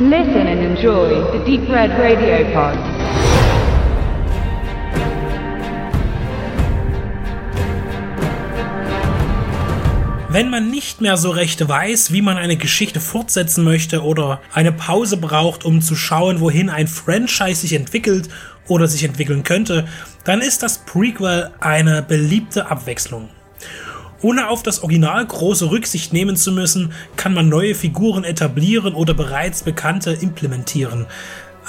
Listen and enjoy the Deep Red Radio Pod. Wenn man nicht mehr so recht weiß, wie man eine Geschichte fortsetzen möchte oder eine Pause braucht, um zu schauen, wohin ein Franchise sich entwickelt oder sich entwickeln könnte, dann ist das Prequel eine beliebte Abwechslung. Ohne auf das Original große Rücksicht nehmen zu müssen, kann man neue Figuren etablieren oder bereits bekannte implementieren.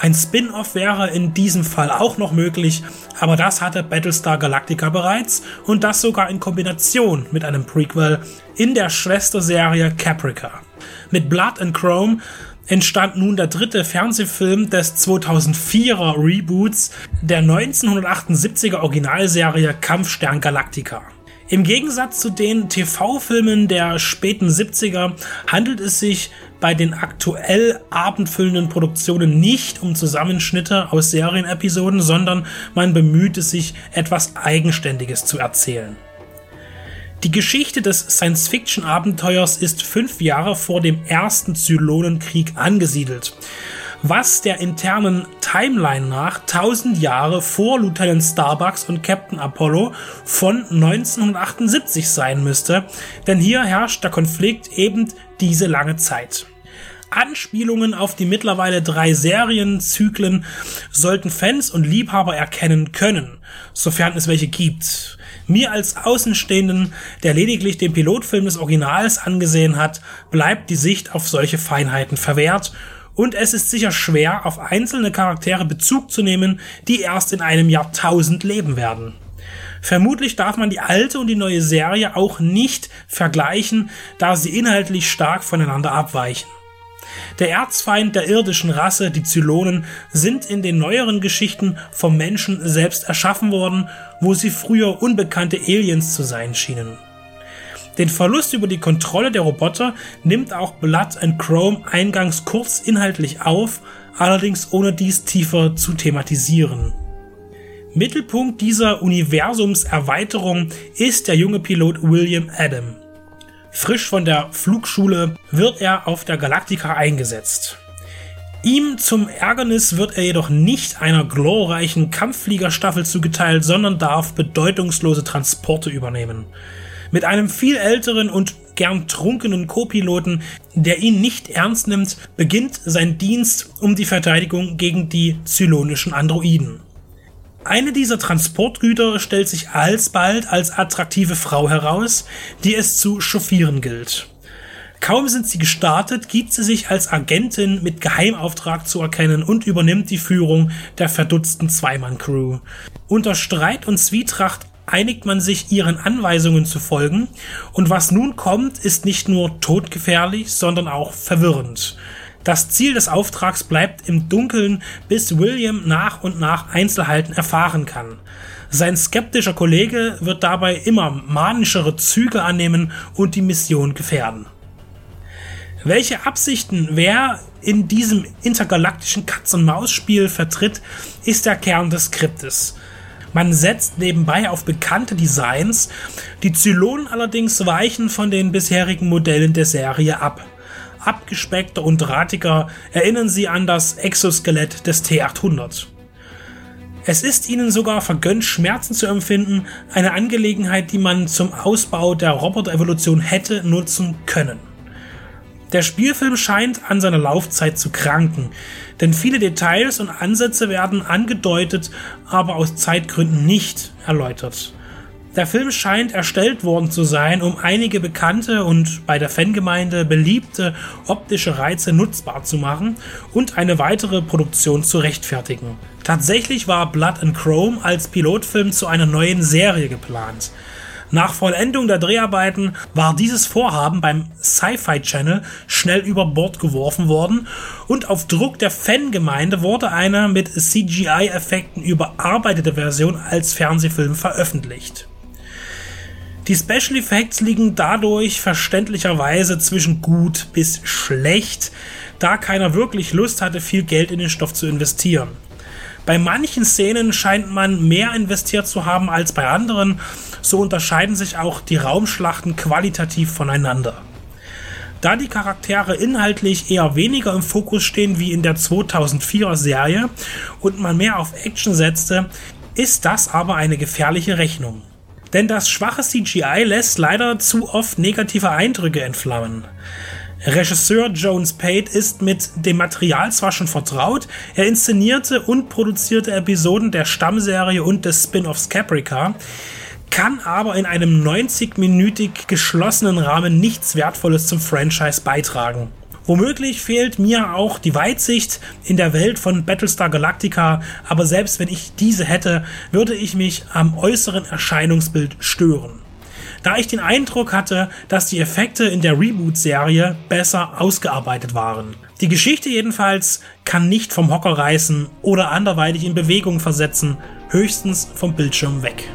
Ein Spin-off wäre in diesem Fall auch noch möglich, aber das hatte Battlestar Galactica bereits und das sogar in Kombination mit einem Prequel in der Schwesterserie Caprica. Mit Blood and Chrome entstand nun der dritte Fernsehfilm des 2004er Reboots der 1978er Originalserie Kampfstern Galactica. Im Gegensatz zu den TV-Filmen der späten 70er handelt es sich bei den aktuell abendfüllenden Produktionen nicht um Zusammenschnitte aus Serienepisoden, sondern man bemüht es sich, etwas Eigenständiges zu erzählen. Die Geschichte des Science-Fiction-Abenteuers ist fünf Jahre vor dem ersten Zylonenkrieg angesiedelt was der internen Timeline nach 1000 Jahre vor Lieutenant Starbucks und Captain Apollo von 1978 sein müsste, denn hier herrscht der Konflikt eben diese lange Zeit. Anspielungen auf die mittlerweile drei Serienzyklen sollten Fans und Liebhaber erkennen können, sofern es welche gibt. Mir als Außenstehenden, der lediglich den Pilotfilm des Originals angesehen hat, bleibt die Sicht auf solche Feinheiten verwehrt und es ist sicher schwer, auf einzelne Charaktere Bezug zu nehmen, die erst in einem Jahrtausend leben werden. Vermutlich darf man die alte und die neue Serie auch nicht vergleichen, da sie inhaltlich stark voneinander abweichen. Der Erzfeind der irdischen Rasse, die Zylonen, sind in den neueren Geschichten vom Menschen selbst erschaffen worden, wo sie früher unbekannte Aliens zu sein schienen. Den Verlust über die Kontrolle der Roboter nimmt auch Blood and Chrome eingangs kurz inhaltlich auf, allerdings ohne dies tiefer zu thematisieren. Mittelpunkt dieser Universumserweiterung ist der junge Pilot William Adam. Frisch von der Flugschule wird er auf der Galactica eingesetzt. Ihm zum Ärgernis wird er jedoch nicht einer glorreichen Kampffliegerstaffel zugeteilt, sondern darf bedeutungslose Transporte übernehmen mit einem viel älteren und gern trunkenen Co-Piloten, der ihn nicht ernst nimmt, beginnt sein Dienst um die Verteidigung gegen die zylonischen Androiden. Eine dieser Transportgüter stellt sich alsbald als attraktive Frau heraus, die es zu chauffieren gilt. Kaum sind sie gestartet, gibt sie sich als Agentin mit Geheimauftrag zu erkennen und übernimmt die Führung der verdutzten Zweimann-Crew. Unter Streit und Zwietracht einigt man sich, ihren Anweisungen zu folgen, und was nun kommt, ist nicht nur todgefährlich, sondern auch verwirrend. Das Ziel des Auftrags bleibt im Dunkeln, bis William nach und nach Einzelheiten erfahren kann. Sein skeptischer Kollege wird dabei immer manischere Züge annehmen und die Mission gefährden. Welche Absichten wer in diesem intergalaktischen Katz-und-Maus-Spiel vertritt, ist der Kern des Skriptes. Man setzt nebenbei auf bekannte Designs, die Zylonen allerdings weichen von den bisherigen Modellen der Serie ab. Abgespeckter und drahtiger erinnern sie an das Exoskelett des T800. Es ist ihnen sogar vergönnt, Schmerzen zu empfinden, eine Angelegenheit, die man zum Ausbau der Roboter-Evolution hätte nutzen können. Der Spielfilm scheint an seiner Laufzeit zu kranken, denn viele Details und Ansätze werden angedeutet, aber aus Zeitgründen nicht erläutert. Der Film scheint erstellt worden zu sein, um einige bekannte und bei der Fangemeinde beliebte optische Reize nutzbar zu machen und eine weitere Produktion zu rechtfertigen. Tatsächlich war Blood and Chrome als Pilotfilm zu einer neuen Serie geplant. Nach Vollendung der Dreharbeiten war dieses Vorhaben beim Sci-Fi Channel schnell über Bord geworfen worden und auf Druck der Fangemeinde wurde eine mit CGI-Effekten überarbeitete Version als Fernsehfilm veröffentlicht. Die Special Effects liegen dadurch verständlicherweise zwischen gut bis schlecht, da keiner wirklich Lust hatte, viel Geld in den Stoff zu investieren. Bei manchen Szenen scheint man mehr investiert zu haben als bei anderen, so unterscheiden sich auch die Raumschlachten qualitativ voneinander. da die Charaktere inhaltlich eher weniger im Fokus stehen wie in der 2004er Serie und man mehr auf Action setzte, ist das aber eine gefährliche Rechnung. Denn das schwache CGI lässt leider zu oft negative Eindrücke entflammen. Regisseur Jones Pate ist mit dem Material zwar schon vertraut, er inszenierte und produzierte Episoden der Stammserie und des Spin-offs Caprica, kann aber in einem 90-minütig geschlossenen Rahmen nichts Wertvolles zum Franchise beitragen. Womöglich fehlt mir auch die Weitsicht in der Welt von Battlestar Galactica, aber selbst wenn ich diese hätte, würde ich mich am äußeren Erscheinungsbild stören. Da ich den Eindruck hatte, dass die Effekte in der Reboot-Serie besser ausgearbeitet waren. Die Geschichte jedenfalls kann nicht vom Hocker reißen oder anderweitig in Bewegung versetzen, höchstens vom Bildschirm weg.